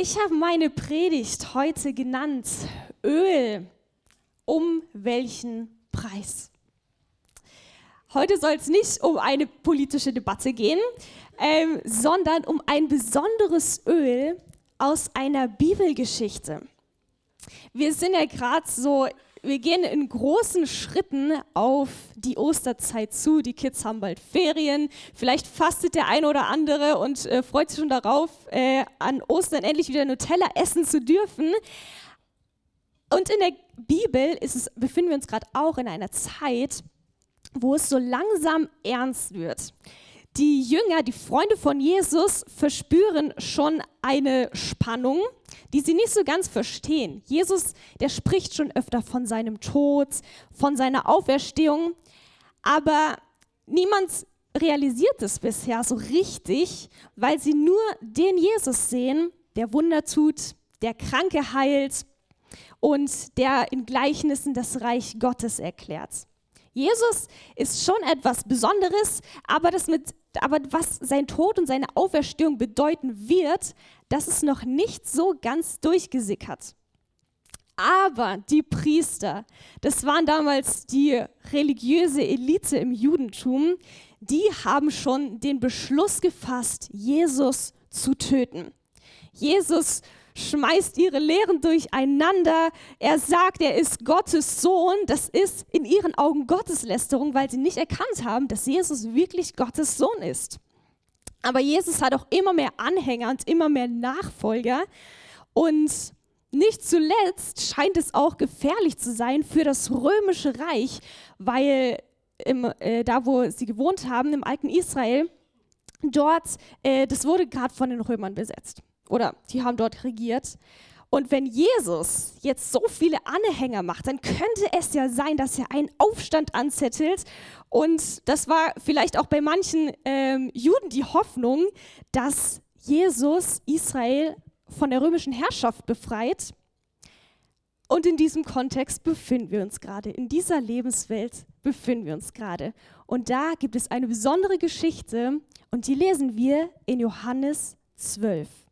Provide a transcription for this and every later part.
Ich habe meine Predigt heute genannt Öl. Um welchen Preis? Heute soll es nicht um eine politische Debatte gehen, ähm, sondern um ein besonderes Öl aus einer Bibelgeschichte. Wir sind ja gerade so wir gehen in großen Schritten auf die Osterzeit zu. Die Kids haben bald Ferien. Vielleicht fastet der eine oder andere und äh, freut sich schon darauf, äh, an Ostern endlich wieder Nutella essen zu dürfen. Und in der Bibel es, befinden wir uns gerade auch in einer Zeit, wo es so langsam ernst wird. Die Jünger, die Freunde von Jesus, verspüren schon eine Spannung die sie nicht so ganz verstehen. Jesus, der spricht schon öfter von seinem Tod, von seiner Auferstehung, aber niemand realisiert es bisher so richtig, weil sie nur den Jesus sehen, der Wunder tut, der Kranke heilt und der in Gleichnissen das Reich Gottes erklärt. Jesus ist schon etwas Besonderes, aber, das mit, aber was sein Tod und seine Auferstehung bedeuten wird, das ist noch nicht so ganz durchgesickert. Aber die Priester, das waren damals die religiöse Elite im Judentum, die haben schon den Beschluss gefasst, Jesus zu töten. Jesus schmeißt ihre Lehren durcheinander. Er sagt, er ist Gottes Sohn. Das ist in ihren Augen Gotteslästerung, weil sie nicht erkannt haben, dass Jesus wirklich Gottes Sohn ist. Aber Jesus hat auch immer mehr Anhänger und immer mehr Nachfolger. Und nicht zuletzt scheint es auch gefährlich zu sein für das römische Reich, weil im, äh, da, wo sie gewohnt haben, im alten Israel, dort, äh, das wurde gerade von den Römern besetzt oder die haben dort regiert. Und wenn Jesus jetzt so viele Anhänger macht, dann könnte es ja sein, dass er einen Aufstand anzettelt. Und das war vielleicht auch bei manchen ähm, Juden die Hoffnung, dass Jesus Israel von der römischen Herrschaft befreit. Und in diesem Kontext befinden wir uns gerade. In dieser Lebenswelt befinden wir uns gerade. Und da gibt es eine besondere Geschichte und die lesen wir in Johannes 12.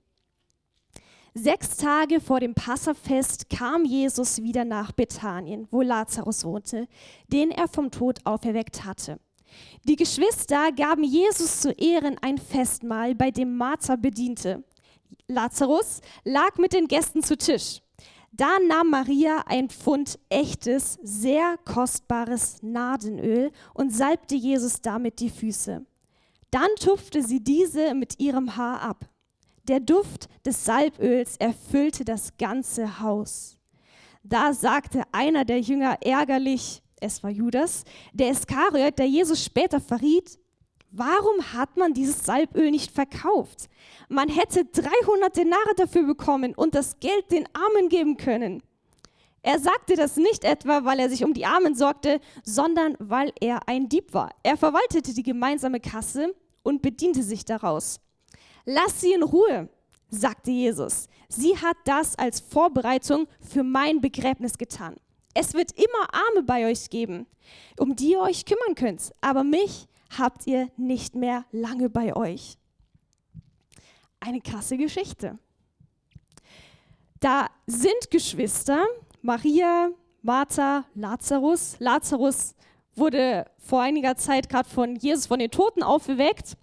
Sechs Tage vor dem Passafest kam Jesus wieder nach Bethanien, wo Lazarus wohnte, den er vom Tod auferweckt hatte. Die Geschwister gaben Jesus zu Ehren ein Festmahl, bei dem Martha bediente. Lazarus lag mit den Gästen zu Tisch. Da nahm Maria ein Pfund echtes, sehr kostbares Nadenöl und salbte Jesus damit die Füße. Dann tupfte sie diese mit ihrem Haar ab. Der Duft des Salböls erfüllte das ganze Haus. Da sagte einer der Jünger ärgerlich, es war Judas, der Iskariot, der Jesus später verriet, warum hat man dieses Salböl nicht verkauft? Man hätte 300 Denare dafür bekommen und das Geld den Armen geben können. Er sagte das nicht etwa, weil er sich um die Armen sorgte, sondern weil er ein Dieb war. Er verwaltete die gemeinsame Kasse und bediente sich daraus. Lass sie in Ruhe, sagte Jesus. Sie hat das als Vorbereitung für mein Begräbnis getan. Es wird immer Arme bei euch geben, um die ihr euch kümmern könnt, aber mich habt ihr nicht mehr lange bei euch. Eine krasse Geschichte. Da sind Geschwister, Maria, Martha, Lazarus. Lazarus wurde vor einiger Zeit gerade von Jesus von den Toten aufgeweckt.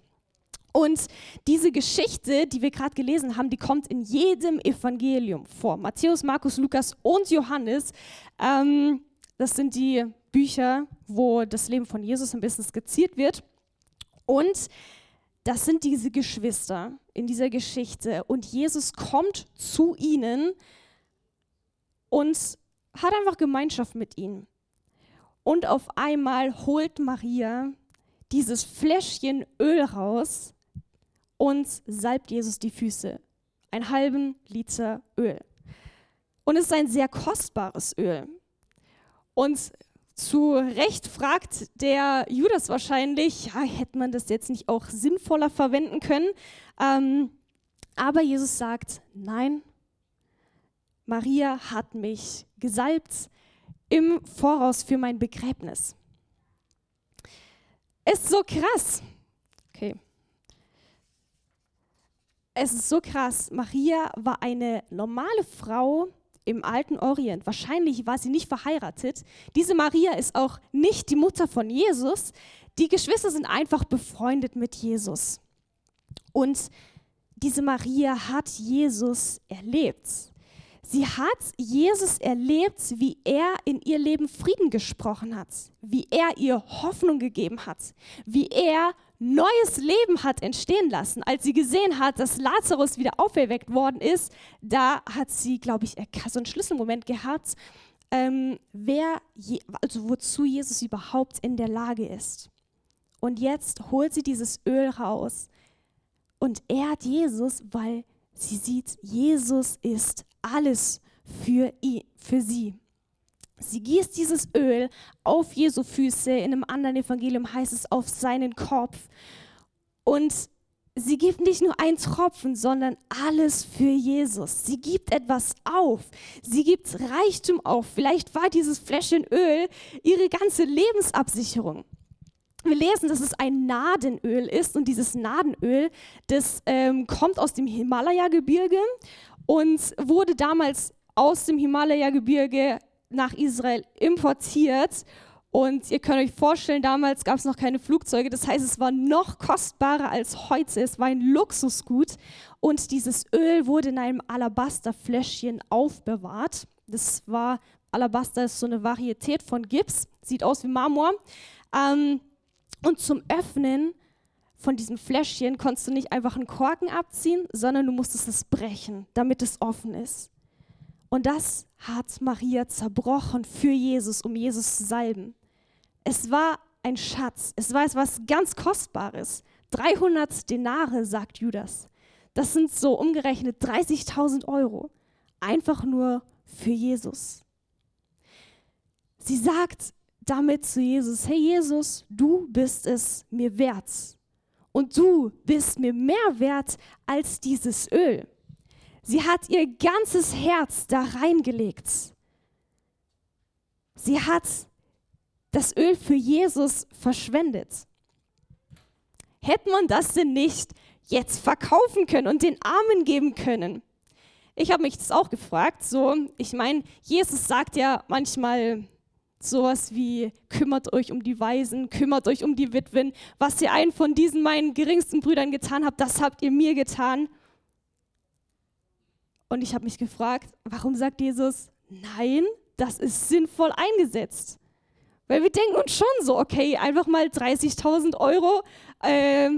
Und diese Geschichte, die wir gerade gelesen haben, die kommt in jedem Evangelium vor. Matthäus, Markus, Lukas und Johannes. Ähm, das sind die Bücher, wo das Leben von Jesus ein bisschen skizziert wird. Und das sind diese Geschwister in dieser Geschichte. Und Jesus kommt zu ihnen und hat einfach Gemeinschaft mit ihnen. Und auf einmal holt Maria dieses Fläschchen Öl raus und salbt Jesus die Füße. Einen halben Liter Öl. Und es ist ein sehr kostbares Öl. Und zu Recht fragt der Judas wahrscheinlich, ja, hätte man das jetzt nicht auch sinnvoller verwenden können? Ähm, aber Jesus sagt, nein, Maria hat mich gesalbt im Voraus für mein Begräbnis. Ist so krass. Okay. Es ist so krass. Maria war eine normale Frau im alten Orient. Wahrscheinlich war sie nicht verheiratet. Diese Maria ist auch nicht die Mutter von Jesus. Die Geschwister sind einfach befreundet mit Jesus. Und diese Maria hat Jesus erlebt. Sie hat Jesus erlebt, wie er in ihr Leben Frieden gesprochen hat, wie er ihr Hoffnung gegeben hat, wie er neues Leben hat entstehen lassen. Als sie gesehen hat, dass Lazarus wieder auferweckt worden ist, da hat sie, glaube ich, so einen Schlüsselmoment gehabt, ähm, wer, je, also wozu Jesus überhaupt in der Lage ist. Und jetzt holt sie dieses Öl raus und ehrt Jesus, weil sie sieht, Jesus ist alles für, ihn, für sie. Sie gießt dieses Öl auf Jesu Füße, in einem anderen Evangelium heißt es auf seinen Kopf. Und sie gibt nicht nur einen Tropfen, sondern alles für Jesus. Sie gibt etwas auf. Sie gibt Reichtum auf. Vielleicht war dieses Fläschchen Öl ihre ganze Lebensabsicherung. Wir lesen, dass es ein Nadenöl ist und dieses Nadenöl, das ähm, kommt aus dem Himalaya-Gebirge und wurde damals aus dem Himalaya-Gebirge nach Israel importiert. Und ihr könnt euch vorstellen, damals gab es noch keine Flugzeuge. Das heißt, es war noch kostbarer als heute. Es war ein Luxusgut. Und dieses Öl wurde in einem Alabasterfläschchen aufbewahrt. Das war, Alabaster ist so eine Varietät von Gips. Sieht aus wie Marmor. Ähm, und zum Öffnen von diesem Fläschchen konntest du nicht einfach einen Korken abziehen, sondern du musstest es brechen, damit es offen ist. Und das hat Maria zerbrochen für Jesus, um Jesus zu salben. Es war ein Schatz, es war etwas ganz Kostbares. 300 Denare, sagt Judas. Das sind so umgerechnet 30.000 Euro. Einfach nur für Jesus. Sie sagt damit zu Jesus, hey Jesus, du bist es mir wert. Und du bist mir mehr wert als dieses Öl. Sie hat ihr ganzes Herz da reingelegt. Sie hat das Öl für Jesus verschwendet. Hätte man das denn nicht jetzt verkaufen können und den Armen geben können? Ich habe mich das auch gefragt. So, ich meine, Jesus sagt ja manchmal sowas wie kümmert euch um die Weisen, kümmert euch um die Witwen. Was ihr einen von diesen meinen geringsten Brüdern getan habt, das habt ihr mir getan. Und ich habe mich gefragt, warum sagt Jesus, nein, das ist sinnvoll eingesetzt? Weil wir denken uns schon so, okay, einfach mal 30.000 Euro, äh,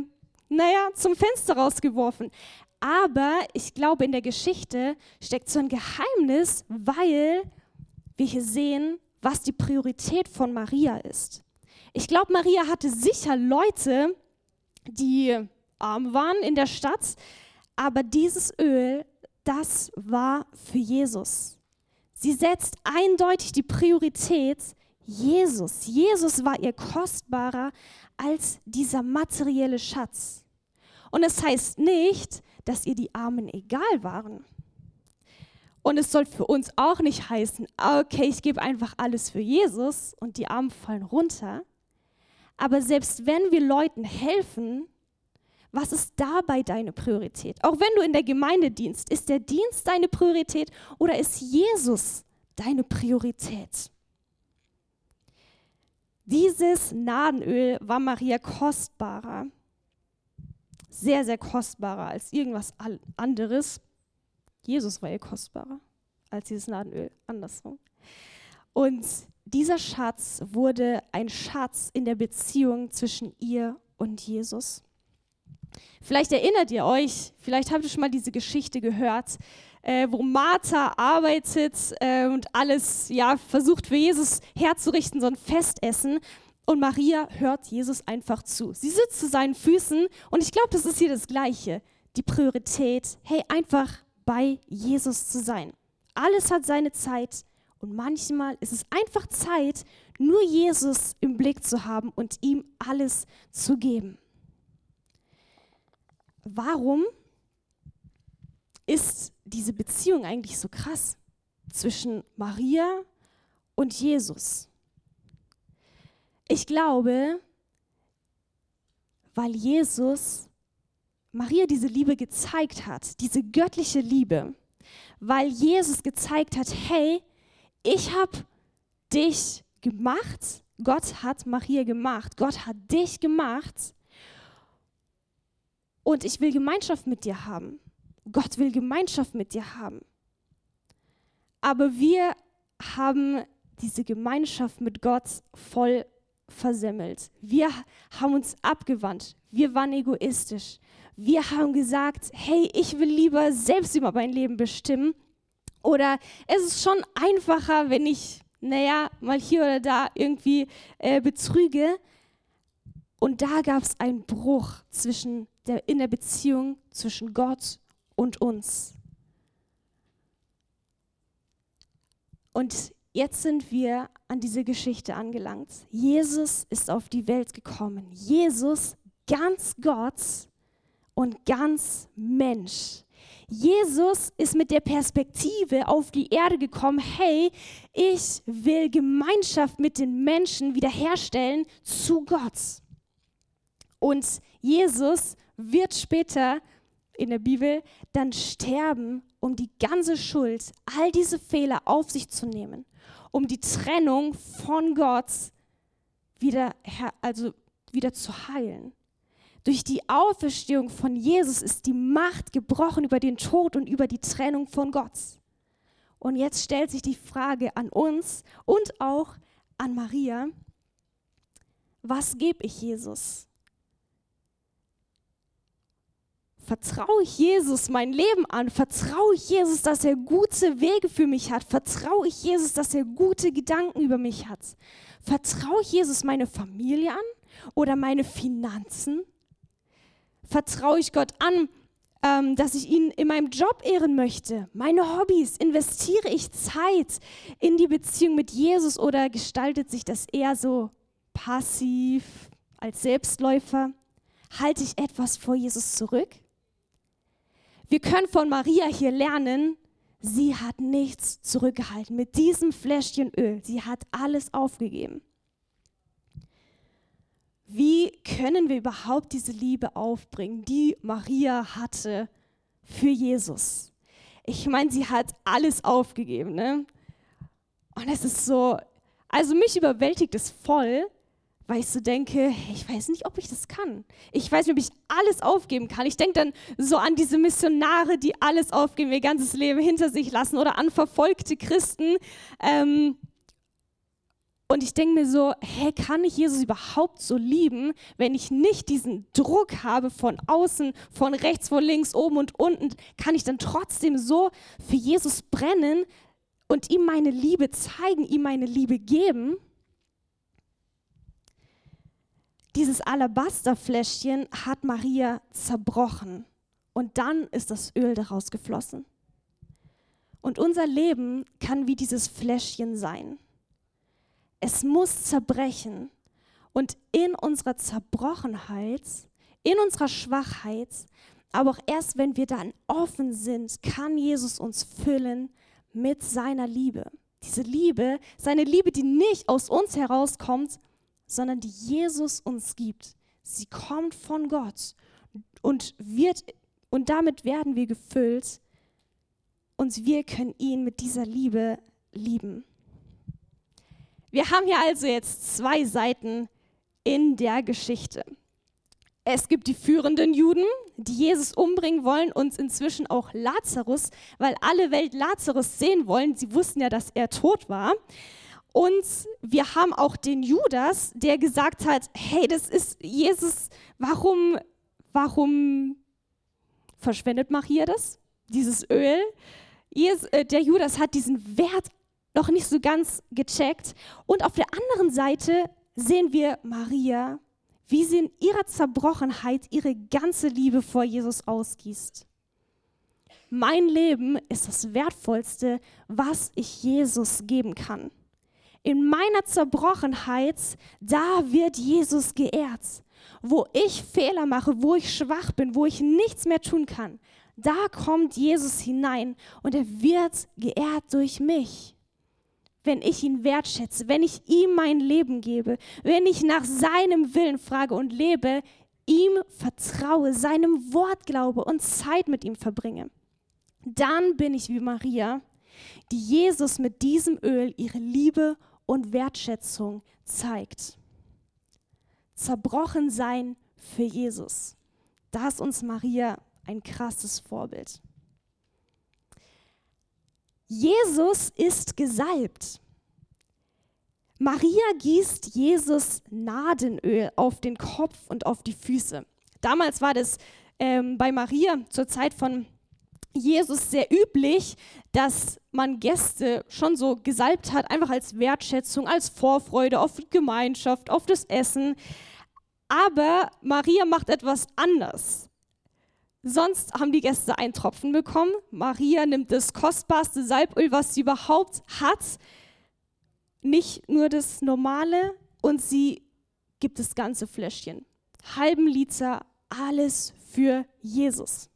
naja, zum Fenster rausgeworfen. Aber ich glaube, in der Geschichte steckt so ein Geheimnis, weil wir hier sehen, was die Priorität von Maria ist. Ich glaube, Maria hatte sicher Leute, die arm waren in der Stadt, aber dieses Öl das war für Jesus. Sie setzt eindeutig die Priorität Jesus. Jesus war ihr kostbarer als dieser materielle Schatz. Und es heißt nicht, dass ihr die Armen egal waren. Und es soll für uns auch nicht heißen, okay, ich gebe einfach alles für Jesus und die Armen fallen runter. Aber selbst wenn wir Leuten helfen, was ist dabei deine Priorität? Auch wenn du in der Gemeinde dienst, ist der Dienst deine Priorität oder ist Jesus deine Priorität? Dieses Nadenöl war Maria kostbarer, sehr, sehr kostbarer als irgendwas anderes. Jesus war ihr kostbarer als dieses Nadenöl, andersrum. Und dieser Schatz wurde ein Schatz in der Beziehung zwischen ihr und Jesus. Vielleicht erinnert ihr euch, vielleicht habt ihr schon mal diese Geschichte gehört, äh, wo Martha arbeitet äh, und alles ja, versucht für Jesus herzurichten, so ein Festessen. Und Maria hört Jesus einfach zu. Sie sitzt zu seinen Füßen und ich glaube, das ist hier das Gleiche. Die Priorität, hey, einfach bei Jesus zu sein. Alles hat seine Zeit und manchmal ist es einfach Zeit, nur Jesus im Blick zu haben und ihm alles zu geben warum ist diese Beziehung eigentlich so krass zwischen Maria und Jesus? Ich glaube, weil Jesus Maria diese Liebe gezeigt hat, diese göttliche Liebe, weil Jesus gezeigt hat, hey, ich habe dich gemacht, Gott hat Maria gemacht, Gott hat dich gemacht und ich will Gemeinschaft mit dir haben. Gott will Gemeinschaft mit dir haben. Aber wir haben diese Gemeinschaft mit Gott voll versemmelt. Wir haben uns abgewandt. Wir waren egoistisch. Wir haben gesagt, hey, ich will lieber selbst über mein Leben bestimmen. Oder es ist schon einfacher, wenn ich, naja, mal hier oder da irgendwie äh, betrüge. Und da gab es einen Bruch zwischen der, in der Beziehung zwischen Gott und uns. Und jetzt sind wir an diese Geschichte angelangt. Jesus ist auf die Welt gekommen. Jesus, ganz Gott und ganz Mensch. Jesus ist mit der Perspektive auf die Erde gekommen, hey, ich will Gemeinschaft mit den Menschen wiederherstellen zu Gott. Und Jesus wird später in der Bibel dann sterben, um die ganze Schuld, all diese Fehler auf sich zu nehmen um die Trennung von Gott wieder, also wieder zu heilen. Durch die Auferstehung von Jesus ist die Macht gebrochen über den Tod und über die Trennung von Gott. Und jetzt stellt sich die Frage an uns und auch an Maria, was gebe ich Jesus? Vertraue ich Jesus mein Leben an? Vertraue ich Jesus, dass er gute Wege für mich hat? Vertraue ich Jesus, dass er gute Gedanken über mich hat? Vertraue ich Jesus meine Familie an oder meine Finanzen? Vertraue ich Gott an, ähm, dass ich ihn in meinem Job ehren möchte? Meine Hobbys? Investiere ich Zeit in die Beziehung mit Jesus oder gestaltet sich das eher so passiv als Selbstläufer? Halte ich etwas vor Jesus zurück? Wir können von Maria hier lernen, sie hat nichts zurückgehalten mit diesem Fläschchen Öl. Sie hat alles aufgegeben. Wie können wir überhaupt diese Liebe aufbringen, die Maria hatte für Jesus? Ich meine, sie hat alles aufgegeben, ne? Und es ist so, also mich überwältigt es voll, weil ich so denke, ich weiß nicht, ob ich das kann. Ich weiß nicht, ob ich alles aufgeben kann. Ich denke dann so an diese Missionare, die alles aufgeben, ihr ganzes Leben hinter sich lassen oder an verfolgte Christen. Ähm, und ich denke mir so, hey, kann ich Jesus überhaupt so lieben, wenn ich nicht diesen Druck habe von außen, von rechts, von links, oben und unten? Kann ich dann trotzdem so für Jesus brennen und ihm meine Liebe zeigen, ihm meine Liebe geben? Dieses Alabasterfläschchen hat Maria zerbrochen und dann ist das Öl daraus geflossen. Und unser Leben kann wie dieses Fläschchen sein. Es muss zerbrechen und in unserer Zerbrochenheit, in unserer Schwachheit, aber auch erst wenn wir dann offen sind, kann Jesus uns füllen mit seiner Liebe. Diese Liebe, seine Liebe, die nicht aus uns herauskommt, sondern die Jesus uns gibt. Sie kommt von Gott und wird und damit werden wir gefüllt und wir können ihn mit dieser Liebe lieben. Wir haben hier also jetzt zwei Seiten in der Geschichte. Es gibt die führenden Juden, die Jesus umbringen wollen und inzwischen auch Lazarus, weil alle Welt Lazarus sehen wollen. Sie wussten ja, dass er tot war. Und wir haben auch den Judas, der gesagt hat, hey, das ist Jesus, warum, warum verschwendet Maria das, dieses Öl? Jesus, äh, der Judas hat diesen Wert noch nicht so ganz gecheckt. Und auf der anderen Seite sehen wir Maria, wie sie in ihrer Zerbrochenheit ihre ganze Liebe vor Jesus ausgießt. Mein Leben ist das Wertvollste, was ich Jesus geben kann in meiner Zerbrochenheit, da wird Jesus geehrt. Wo ich Fehler mache, wo ich schwach bin, wo ich nichts mehr tun kann, da kommt Jesus hinein und er wird geehrt durch mich. Wenn ich ihn wertschätze, wenn ich ihm mein Leben gebe, wenn ich nach seinem Willen frage und lebe ihm vertraue, seinem Wort glaube und Zeit mit ihm verbringe, dann bin ich wie Maria, die Jesus mit diesem Öl ihre Liebe und Wertschätzung zeigt. Zerbrochen sein für Jesus. Da ist uns Maria ein krasses Vorbild. Jesus ist gesalbt. Maria gießt Jesus Nadenöl auf den Kopf und auf die Füße. Damals war das ähm, bei Maria zur Zeit von Jesus sehr üblich, dass man Gäste schon so gesalbt hat, einfach als Wertschätzung, als Vorfreude auf Gemeinschaft, auf das Essen. Aber Maria macht etwas anders. Sonst haben die Gäste einen Tropfen bekommen. Maria nimmt das kostbarste Salböl, was sie überhaupt hat, nicht nur das normale, und sie gibt das ganze Fläschchen. Halben Liter, alles für Jesus.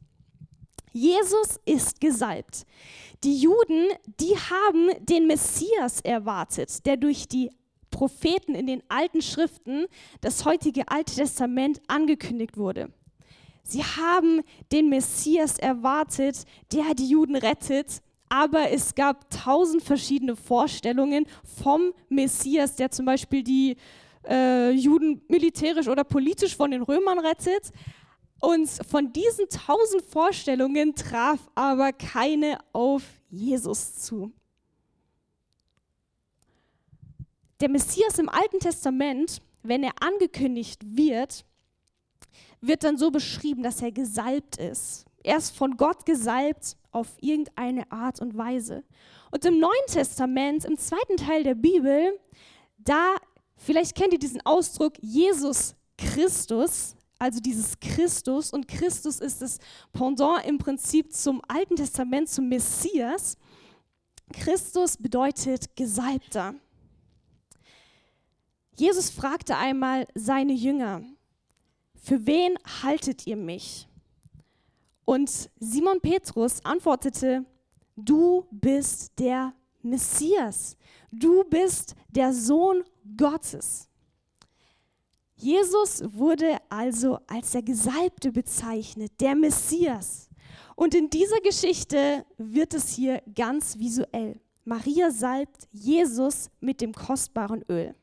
Jesus ist gesalbt. Die Juden, die haben den Messias erwartet, der durch die Propheten in den alten Schriften, das heutige Alte Testament, angekündigt wurde. Sie haben den Messias erwartet, der die Juden rettet, aber es gab tausend verschiedene Vorstellungen vom Messias, der zum Beispiel die äh, Juden militärisch oder politisch von den Römern rettet. Und von diesen tausend Vorstellungen traf aber keine auf Jesus zu. Der Messias im Alten Testament, wenn er angekündigt wird, wird dann so beschrieben, dass er gesalbt ist. Er ist von Gott gesalbt auf irgendeine Art und Weise. Und im Neuen Testament, im zweiten Teil der Bibel, da, vielleicht kennt ihr diesen Ausdruck Jesus Christus, also dieses Christus. Und Christus ist das Pendant im Prinzip zum Alten Testament, zum Messias. Christus bedeutet Gesalbter. Jesus fragte einmal seine Jünger, für wen haltet ihr mich? Und Simon Petrus antwortete, du bist der Messias, du bist der Sohn Gottes. Jesus wurde also als der Gesalbte bezeichnet, der Messias. Und in dieser Geschichte wird es hier ganz visuell. Maria salbt Jesus mit dem kostbaren Öl.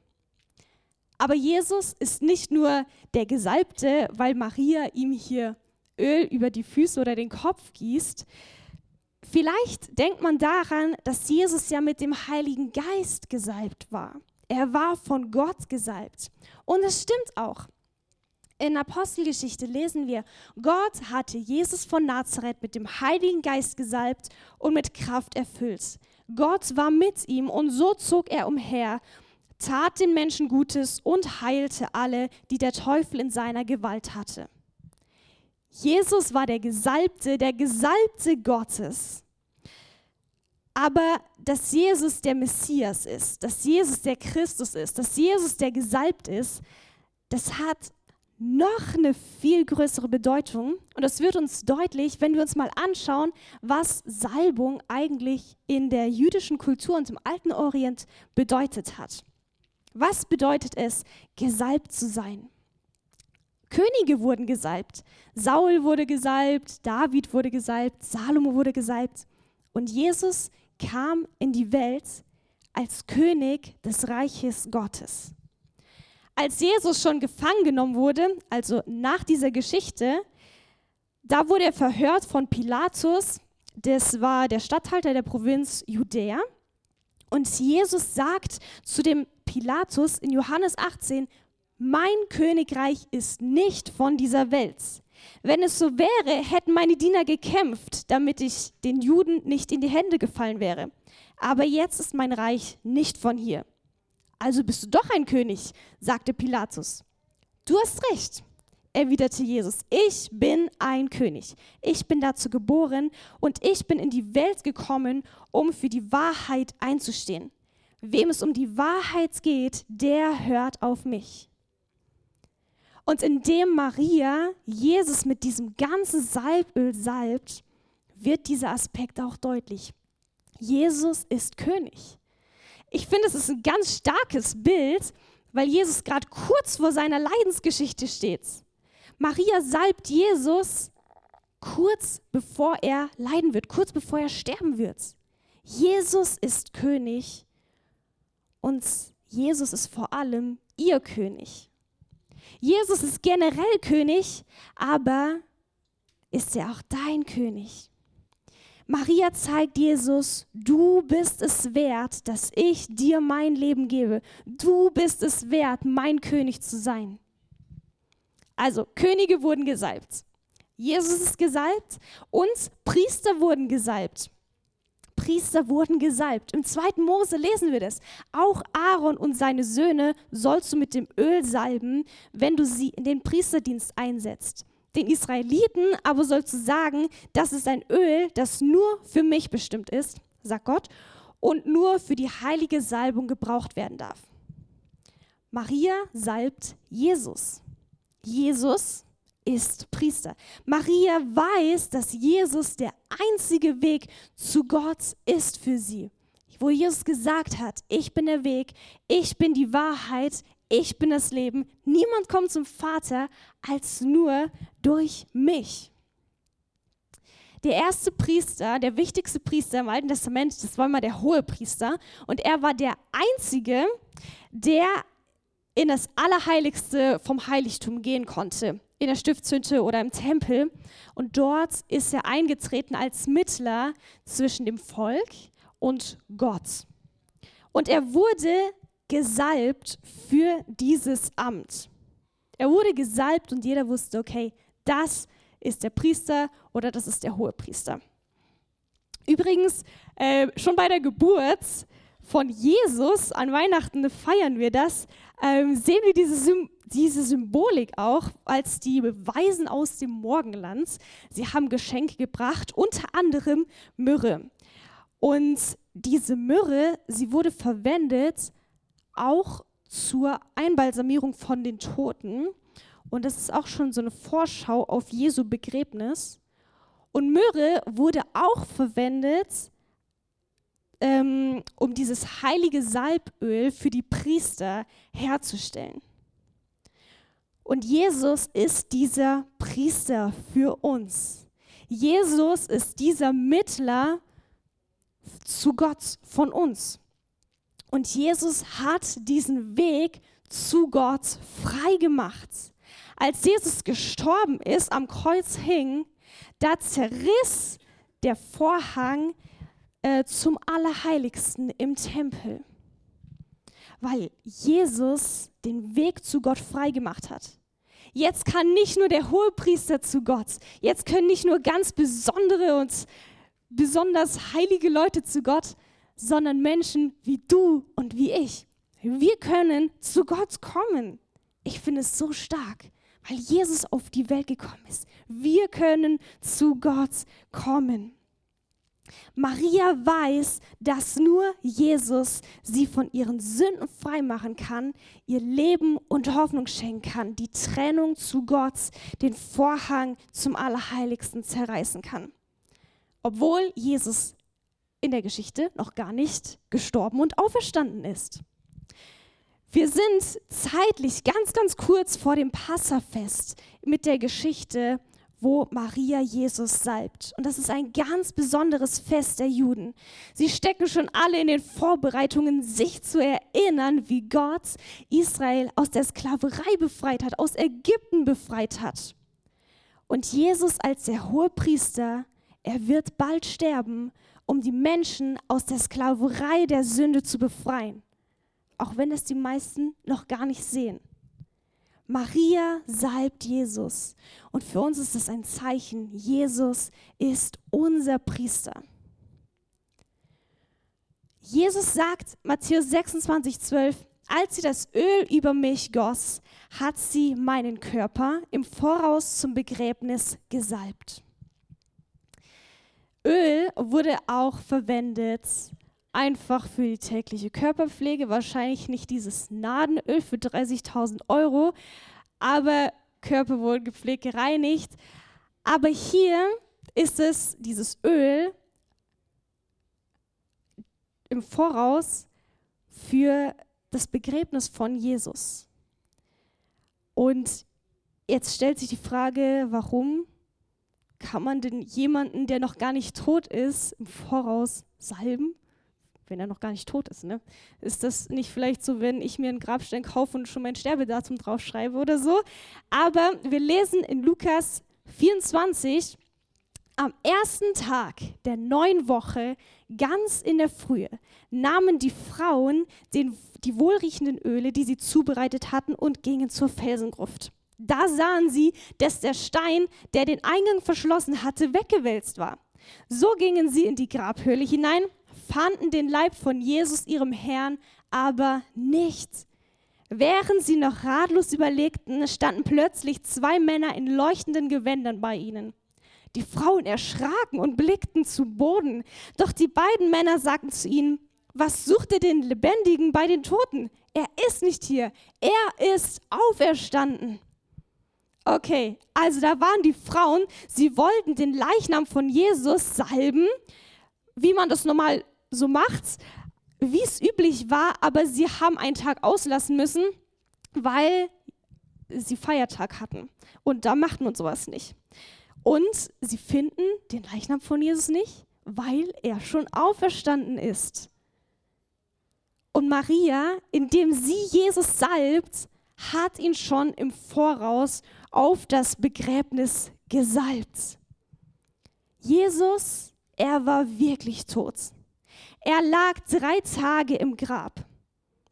Aber Jesus ist nicht nur der Gesalbte, weil Maria ihm hier Öl über die Füße oder den Kopf gießt. Vielleicht denkt man daran, dass Jesus ja mit dem Heiligen Geist gesalbt war. Er war von Gott gesalbt. Und es stimmt auch. In Apostelgeschichte lesen wir, Gott hatte Jesus von Nazareth mit dem Heiligen Geist gesalbt und mit Kraft erfüllt. Gott war mit ihm und so zog er umher tat den Menschen Gutes und heilte alle, die der Teufel in seiner Gewalt hatte. Jesus war der Gesalbte, der Gesalbte Gottes. Aber dass Jesus der Messias ist, dass Jesus der Christus ist, dass Jesus der Gesalbt ist, das hat noch eine viel größere Bedeutung. Und das wird uns deutlich, wenn wir uns mal anschauen, was Salbung eigentlich in der jüdischen Kultur und im alten Orient bedeutet hat. Was bedeutet es, gesalbt zu sein? Könige wurden gesalbt. Saul wurde gesalbt, David wurde gesalbt, Salomo wurde gesalbt. Und Jesus kam in die Welt als König des Reiches Gottes. Als Jesus schon gefangen genommen wurde, also nach dieser Geschichte, da wurde er verhört von Pilatus, das war der Statthalter der Provinz Judäa. Und Jesus sagt zu dem Pilatus in Johannes 18, mein Königreich ist nicht von dieser Welt. Wenn es so wäre, hätten meine Diener gekämpft, damit ich den Juden nicht in die Hände gefallen wäre. Aber jetzt ist mein Reich nicht von hier. Also bist du doch ein König, sagte Pilatus. Du hast recht, erwiderte Jesus. Ich bin ein König. Ich bin dazu geboren und ich bin in die Welt gekommen, um für die Wahrheit einzustehen. Wem es um die Wahrheit geht, der hört auf mich. Und indem Maria Jesus mit diesem ganzen Salböl salbt, wird dieser Aspekt auch deutlich. Jesus ist König. Ich finde, es ist ein ganz starkes Bild, weil Jesus gerade kurz vor seiner Leidensgeschichte steht. Maria salbt Jesus kurz bevor er leiden wird, kurz bevor er sterben wird. Jesus ist König und Jesus ist vor allem ihr König. Jesus ist generell König, aber ist er auch dein König? Maria zeigt Jesus, du bist es wert, dass ich dir mein Leben gebe. Du bist es wert, mein König zu sein. Also, Könige wurden gesalbt. Jesus ist gesalbt und Priester wurden gesalbt. Priester wurden gesalbt. Im zweiten Mose lesen wir das. Auch Aaron und seine Söhne sollst du mit dem Öl salben, wenn du sie in den Priesterdienst einsetzt den Israeliten aber sollst du sagen, das ist ein Öl, das nur für mich bestimmt ist, sagt Gott, und nur für die heilige Salbung gebraucht werden darf. Maria salbt Jesus. Jesus ist Priester. Maria weiß, dass Jesus der einzige Weg zu Gott ist für sie. Wo Jesus gesagt hat, ich bin der Weg, ich bin die Wahrheit, ich bin das Leben. Niemand kommt zum Vater als nur durch mich. Der erste Priester, der wichtigste Priester im Alten Testament, das war immer der hohe Priester. Und er war der einzige, der in das Allerheiligste vom Heiligtum gehen konnte, in der Stiftshütte oder im Tempel. Und dort ist er eingetreten als Mittler zwischen dem Volk und Gott. Und er wurde gesalbt für dieses Amt. Er wurde gesalbt und jeder wusste, okay, das ist der Priester oder das ist der hohe Priester. Übrigens, äh, schon bei der Geburt von Jesus, an Weihnachten feiern wir das, ähm, sehen wir diese, Sym diese Symbolik auch, als die Weisen aus dem Morgenland, sie haben Geschenke gebracht, unter anderem Myrrhe. Und diese Myrrhe, sie wurde verwendet, auch zur Einbalsamierung von den Toten. Und das ist auch schon so eine Vorschau auf Jesu Begräbnis. Und Myrrhe wurde auch verwendet, ähm, um dieses heilige Salböl für die Priester herzustellen. Und Jesus ist dieser Priester für uns. Jesus ist dieser Mittler zu Gott von uns. Und Jesus hat diesen Weg zu Gott frei gemacht. Als Jesus gestorben ist, am Kreuz hing, da zerriss der Vorhang äh, zum Allerheiligsten im Tempel, weil Jesus den Weg zu Gott frei gemacht hat. Jetzt kann nicht nur der Hohepriester zu Gott, jetzt können nicht nur ganz besondere und besonders heilige Leute zu Gott, sondern Menschen wie du und wie ich. Wir können zu Gott kommen. Ich finde es so stark, weil Jesus auf die Welt gekommen ist. Wir können zu Gott kommen. Maria weiß, dass nur Jesus sie von ihren Sünden freimachen kann, ihr Leben und Hoffnung schenken kann, die Trennung zu Gott, den Vorhang zum Allerheiligsten zerreißen kann. Obwohl Jesus in der Geschichte noch gar nicht gestorben und auferstanden ist. Wir sind zeitlich ganz, ganz kurz vor dem Passafest mit der Geschichte, wo Maria Jesus salbt. Und das ist ein ganz besonderes Fest der Juden. Sie stecken schon alle in den Vorbereitungen, sich zu erinnern, wie Gott Israel aus der Sklaverei befreit hat, aus Ägypten befreit hat. Und Jesus als der hohe Priester, er wird bald sterben um die Menschen aus der Sklaverei der Sünde zu befreien, auch wenn es die meisten noch gar nicht sehen. Maria salbt Jesus und für uns ist es ein Zeichen, Jesus ist unser Priester. Jesus sagt, Matthäus 26, 12, als sie das Öl über mich goss, hat sie meinen Körper im Voraus zum Begräbnis gesalbt. Öl wurde auch verwendet einfach für die tägliche Körperpflege. Wahrscheinlich nicht dieses Nadenöl für 30.000 Euro, aber Körper wurden gepflegt, gereinigt. Aber hier ist es dieses Öl im Voraus für das Begräbnis von Jesus. Und jetzt stellt sich die Frage, warum kann man denn jemanden, der noch gar nicht tot ist, im Voraus salben? Wenn er noch gar nicht tot ist, ne? Ist das nicht vielleicht so, wenn ich mir einen Grabstein kaufe und schon mein Sterbedatum draufschreibe oder so? Aber wir lesen in Lukas 24, am ersten Tag der neuen Woche, ganz in der Frühe, nahmen die Frauen den, die wohlriechenden Öle, die sie zubereitet hatten, und gingen zur Felsengruft. Da sahen sie, dass der Stein, der den Eingang verschlossen hatte, weggewälzt war. So gingen sie in die Grabhöhle hinein, fanden den Leib von Jesus, ihrem Herrn, aber nichts. Während sie noch ratlos überlegten, standen plötzlich zwei Männer in leuchtenden Gewändern bei ihnen. Die Frauen erschraken und blickten zu Boden. Doch die beiden Männer sagten zu ihnen, was sucht ihr den Lebendigen bei den Toten? Er ist nicht hier, er ist auferstanden. Okay, also da waren die Frauen, sie wollten den Leichnam von Jesus salben, wie man das normal so macht, wie es üblich war, aber sie haben einen Tag auslassen müssen, weil sie Feiertag hatten. Und da macht man sowas nicht. Und sie finden den Leichnam von Jesus nicht, weil er schon auferstanden ist. Und Maria, indem sie Jesus salbt, hat ihn schon im Voraus auf das Begräbnis gesalbt. Jesus, er war wirklich tot. Er lag drei Tage im Grab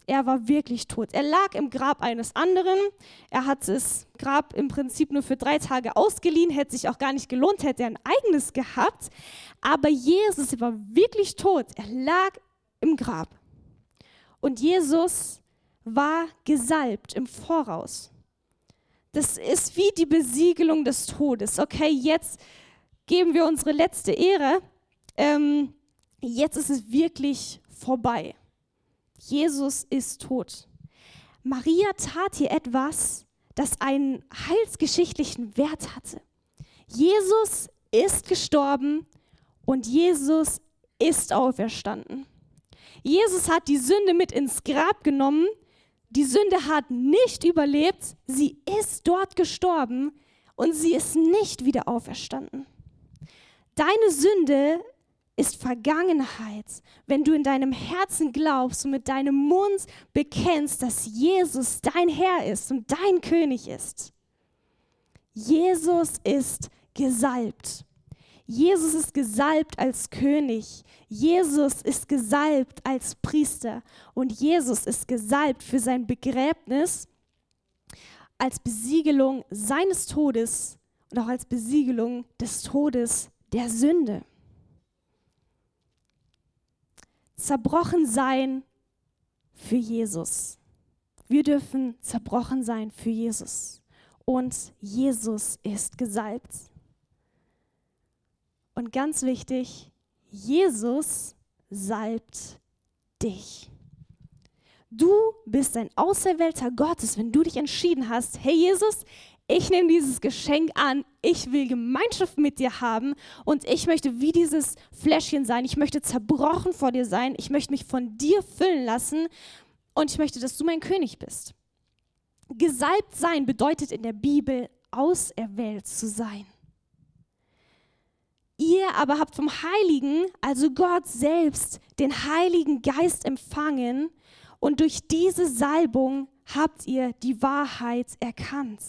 er war wirklich tot. Er lag im Grab eines anderen. Er hat das Grab im Prinzip nur für drei Tage ausgeliehen, hätte sich auch gar nicht gelohnt, hätte er ein eigenes gehabt. Aber Jesus war wirklich tot. Er lag im Grab. Und Jesus war gesalbt im Voraus. Das ist wie die Besiegelung des Todes. Okay, jetzt geben wir unsere letzte Ehre. Ähm, jetzt ist es wirklich vorbei. Jesus ist tot. Maria tat hier etwas, das einen heilsgeschichtlichen Wert hatte. Jesus ist gestorben und Jesus ist auferstanden. Jesus hat die Sünde mit ins Grab genommen. Die Sünde hat nicht überlebt. Sie ist dort gestorben und sie ist nicht wieder auferstanden. Deine Sünde ist Vergangenheit, wenn du in deinem Herzen glaubst und mit deinem Mund bekennst, dass Jesus dein Herr ist und dein König ist. Jesus ist gesalbt. Jesus ist gesalbt als König. Jesus ist gesalbt als Priester. Und Jesus ist gesalbt für sein Begräbnis als Besiegelung seines Todes und auch als Besiegelung des Todes der Sünde zerbrochen sein für Jesus. Wir dürfen zerbrochen sein für Jesus. Und Jesus ist gesalbt. Und ganz wichtig, Jesus salbt dich. Du bist ein Auserwählter Gottes, wenn du dich entschieden hast, hey Jesus, ich nehme dieses Geschenk an, ich will Gemeinschaft mit dir haben und ich möchte wie dieses Fläschchen sein, ich möchte zerbrochen vor dir sein, ich möchte mich von dir füllen lassen und ich möchte, dass du mein König bist. Gesalbt sein bedeutet in der Bibel auserwählt zu sein. Ihr aber habt vom Heiligen, also Gott selbst, den Heiligen Geist empfangen und durch diese Salbung habt ihr die Wahrheit erkannt.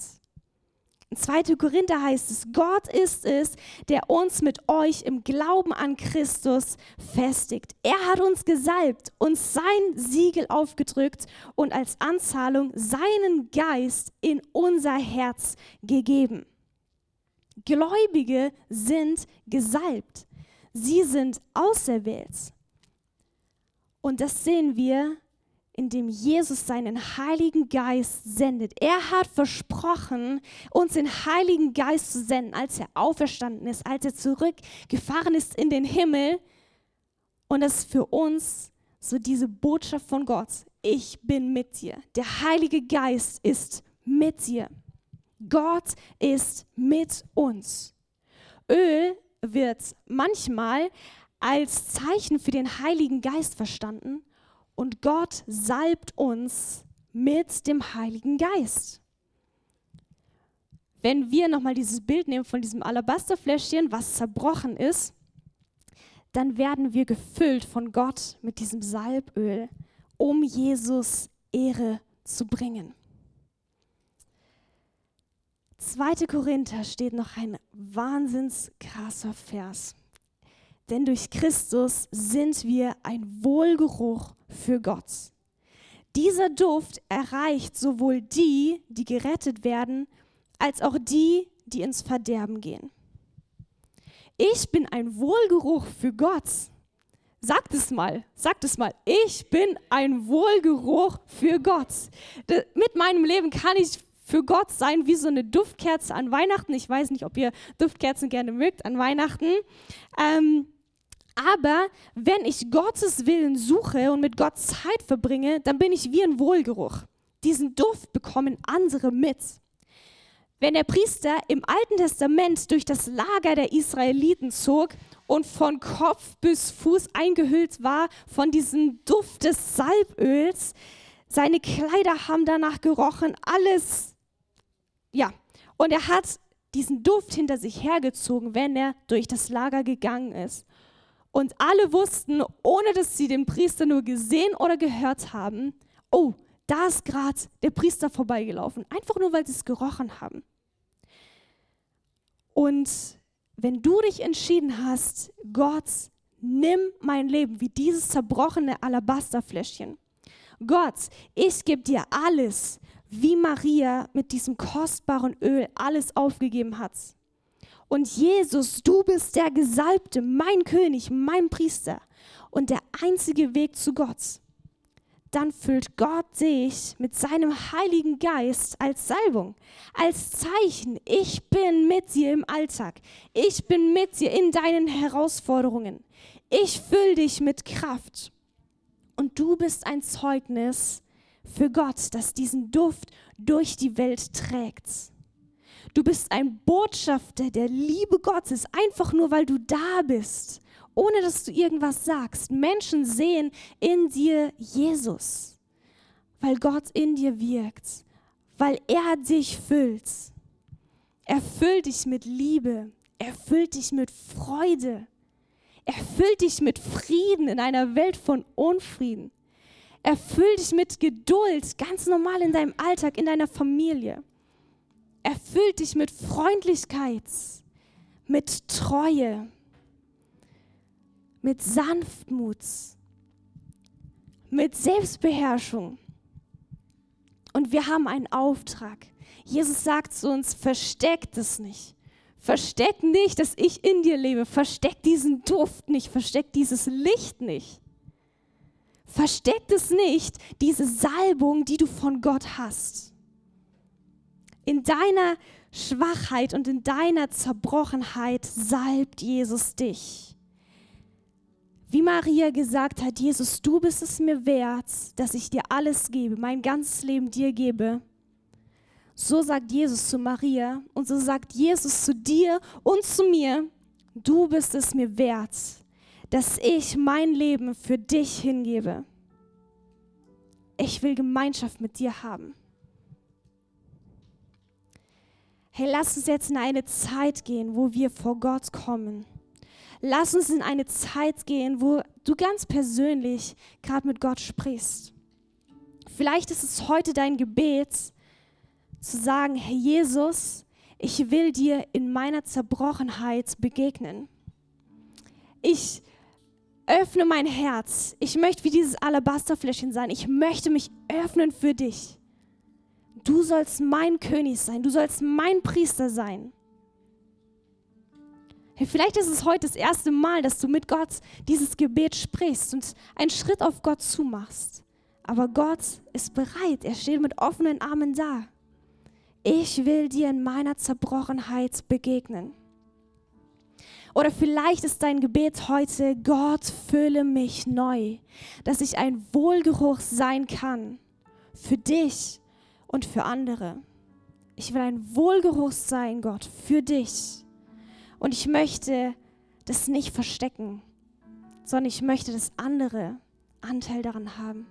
In 2. Korinther heißt es, Gott ist es, der uns mit euch im Glauben an Christus festigt. Er hat uns gesalbt, uns sein Siegel aufgedrückt und als Anzahlung seinen Geist in unser Herz gegeben. Gläubige sind gesalbt. Sie sind auserwählt. Und das sehen wir in dem Jesus seinen Heiligen Geist sendet. Er hat versprochen, uns den Heiligen Geist zu senden, als er auferstanden ist, als er zurückgefahren ist in den Himmel. Und das ist für uns so diese Botschaft von Gott. Ich bin mit dir. Der Heilige Geist ist mit dir. Gott ist mit uns. Öl wird manchmal als Zeichen für den Heiligen Geist verstanden und Gott salbt uns mit dem Heiligen Geist. wenn wir nochmal dieses Bild nehmen von diesem Alabasterfläschchen, was zerbrochen ist, dann werden wir gefüllt von Gott mit diesem Salböl, um Jesus Ehre zu bringen. 2. Korinther steht noch ein wahnsinns krasser Vers. Denn durch Christus sind wir ein Wohlgeruch für Gott. Dieser Duft erreicht sowohl die, die gerettet werden, als auch die, die ins Verderben gehen. Ich bin ein Wohlgeruch für Gott. Sagt es mal, sagt es mal. Ich bin ein Wohlgeruch für Gott. mit meinem Leben kann ich für Gott sein wie so eine Duftkerze an Weihnachten. Ich weiß nicht, ob ihr Duftkerzen gerne mögt an Weihnachten. Ähm, aber wenn ich Gottes Willen suche und mit Gott Zeit verbringe, dann bin ich wie ein Wohlgeruch. Diesen Duft bekommen andere mit. Wenn der Priester im Alten Testament durch das Lager der Israeliten zog und von Kopf bis Fuß eingehüllt war von diesem Duft des Salböls, seine Kleider haben danach gerochen, alles, ja. Und er hat diesen Duft hinter sich hergezogen, wenn er durch das Lager gegangen ist. Und alle wussten, ohne dass sie den Priester nur gesehen oder gehört haben, oh, da ist gerade der Priester vorbeigelaufen, einfach nur weil sie es gerochen haben. Und wenn du dich entschieden hast, Gott, nimm mein Leben wie dieses zerbrochene Alabasterfläschchen. Gott, ich gebe dir alles, wie Maria mit diesem kostbaren Öl alles aufgegeben hat. Und Jesus, du bist der Gesalbte, mein König, mein Priester und der einzige Weg zu Gott. Dann füllt Gott dich mit seinem Heiligen Geist als Salbung, als Zeichen. Ich bin mit dir im Alltag. Ich bin mit dir in deinen Herausforderungen. Ich fülle dich mit Kraft. Und du bist ein Zeugnis für Gott, das diesen Duft durch die Welt trägt. Du bist ein Botschafter der Liebe Gottes, einfach nur weil du da bist, ohne dass du irgendwas sagst. Menschen sehen in dir Jesus, weil Gott in dir wirkt, weil er dich füllt. Er füllt dich mit Liebe, er füllt dich mit Freude, er füllt dich mit Frieden in einer Welt von Unfrieden. Er füllt dich mit Geduld, ganz normal in deinem Alltag, in deiner Familie erfüllt dich mit Freundlichkeit, mit Treue, mit Sanftmut, mit Selbstbeherrschung. Und wir haben einen Auftrag. Jesus sagt zu uns, versteckt es nicht. Versteck nicht, dass ich in dir lebe. Versteck diesen Duft nicht. Versteck dieses Licht nicht. Versteck es nicht, diese Salbung, die du von Gott hast in deiner Schwachheit und in deiner Zerbrochenheit salbt Jesus dich. Wie Maria gesagt hat, Jesus, du bist es mir wert, dass ich dir alles gebe, mein ganzes Leben dir gebe. So sagt Jesus zu Maria und so sagt Jesus zu dir und zu mir, du bist es mir wert, dass ich mein Leben für dich hingebe. Ich will Gemeinschaft mit dir haben. Hey, lass uns jetzt in eine Zeit gehen, wo wir vor Gott kommen. Lass uns in eine Zeit gehen, wo du ganz persönlich gerade mit Gott sprichst. Vielleicht ist es heute dein Gebet, zu sagen, Herr Jesus, ich will dir in meiner Zerbrochenheit begegnen. Ich öffne mein Herz. Ich möchte wie dieses Alabasterfläschchen sein. Ich möchte mich öffnen für dich du sollst mein König sein, du sollst mein Priester sein. Vielleicht ist es heute das erste Mal, dass du mit Gott dieses Gebet sprichst und einen Schritt auf Gott zumachst. Aber Gott ist bereit, er steht mit offenen Armen da. Ich will dir in meiner Zerbrochenheit begegnen. Oder vielleicht ist dein Gebet heute, Gott, fülle mich neu, dass ich ein Wohlgeruch sein kann für dich und für andere. Ich will ein Wohlgeruch sein, Gott, für dich. Und ich möchte das nicht verstecken, sondern ich möchte, dass andere Anteil daran haben.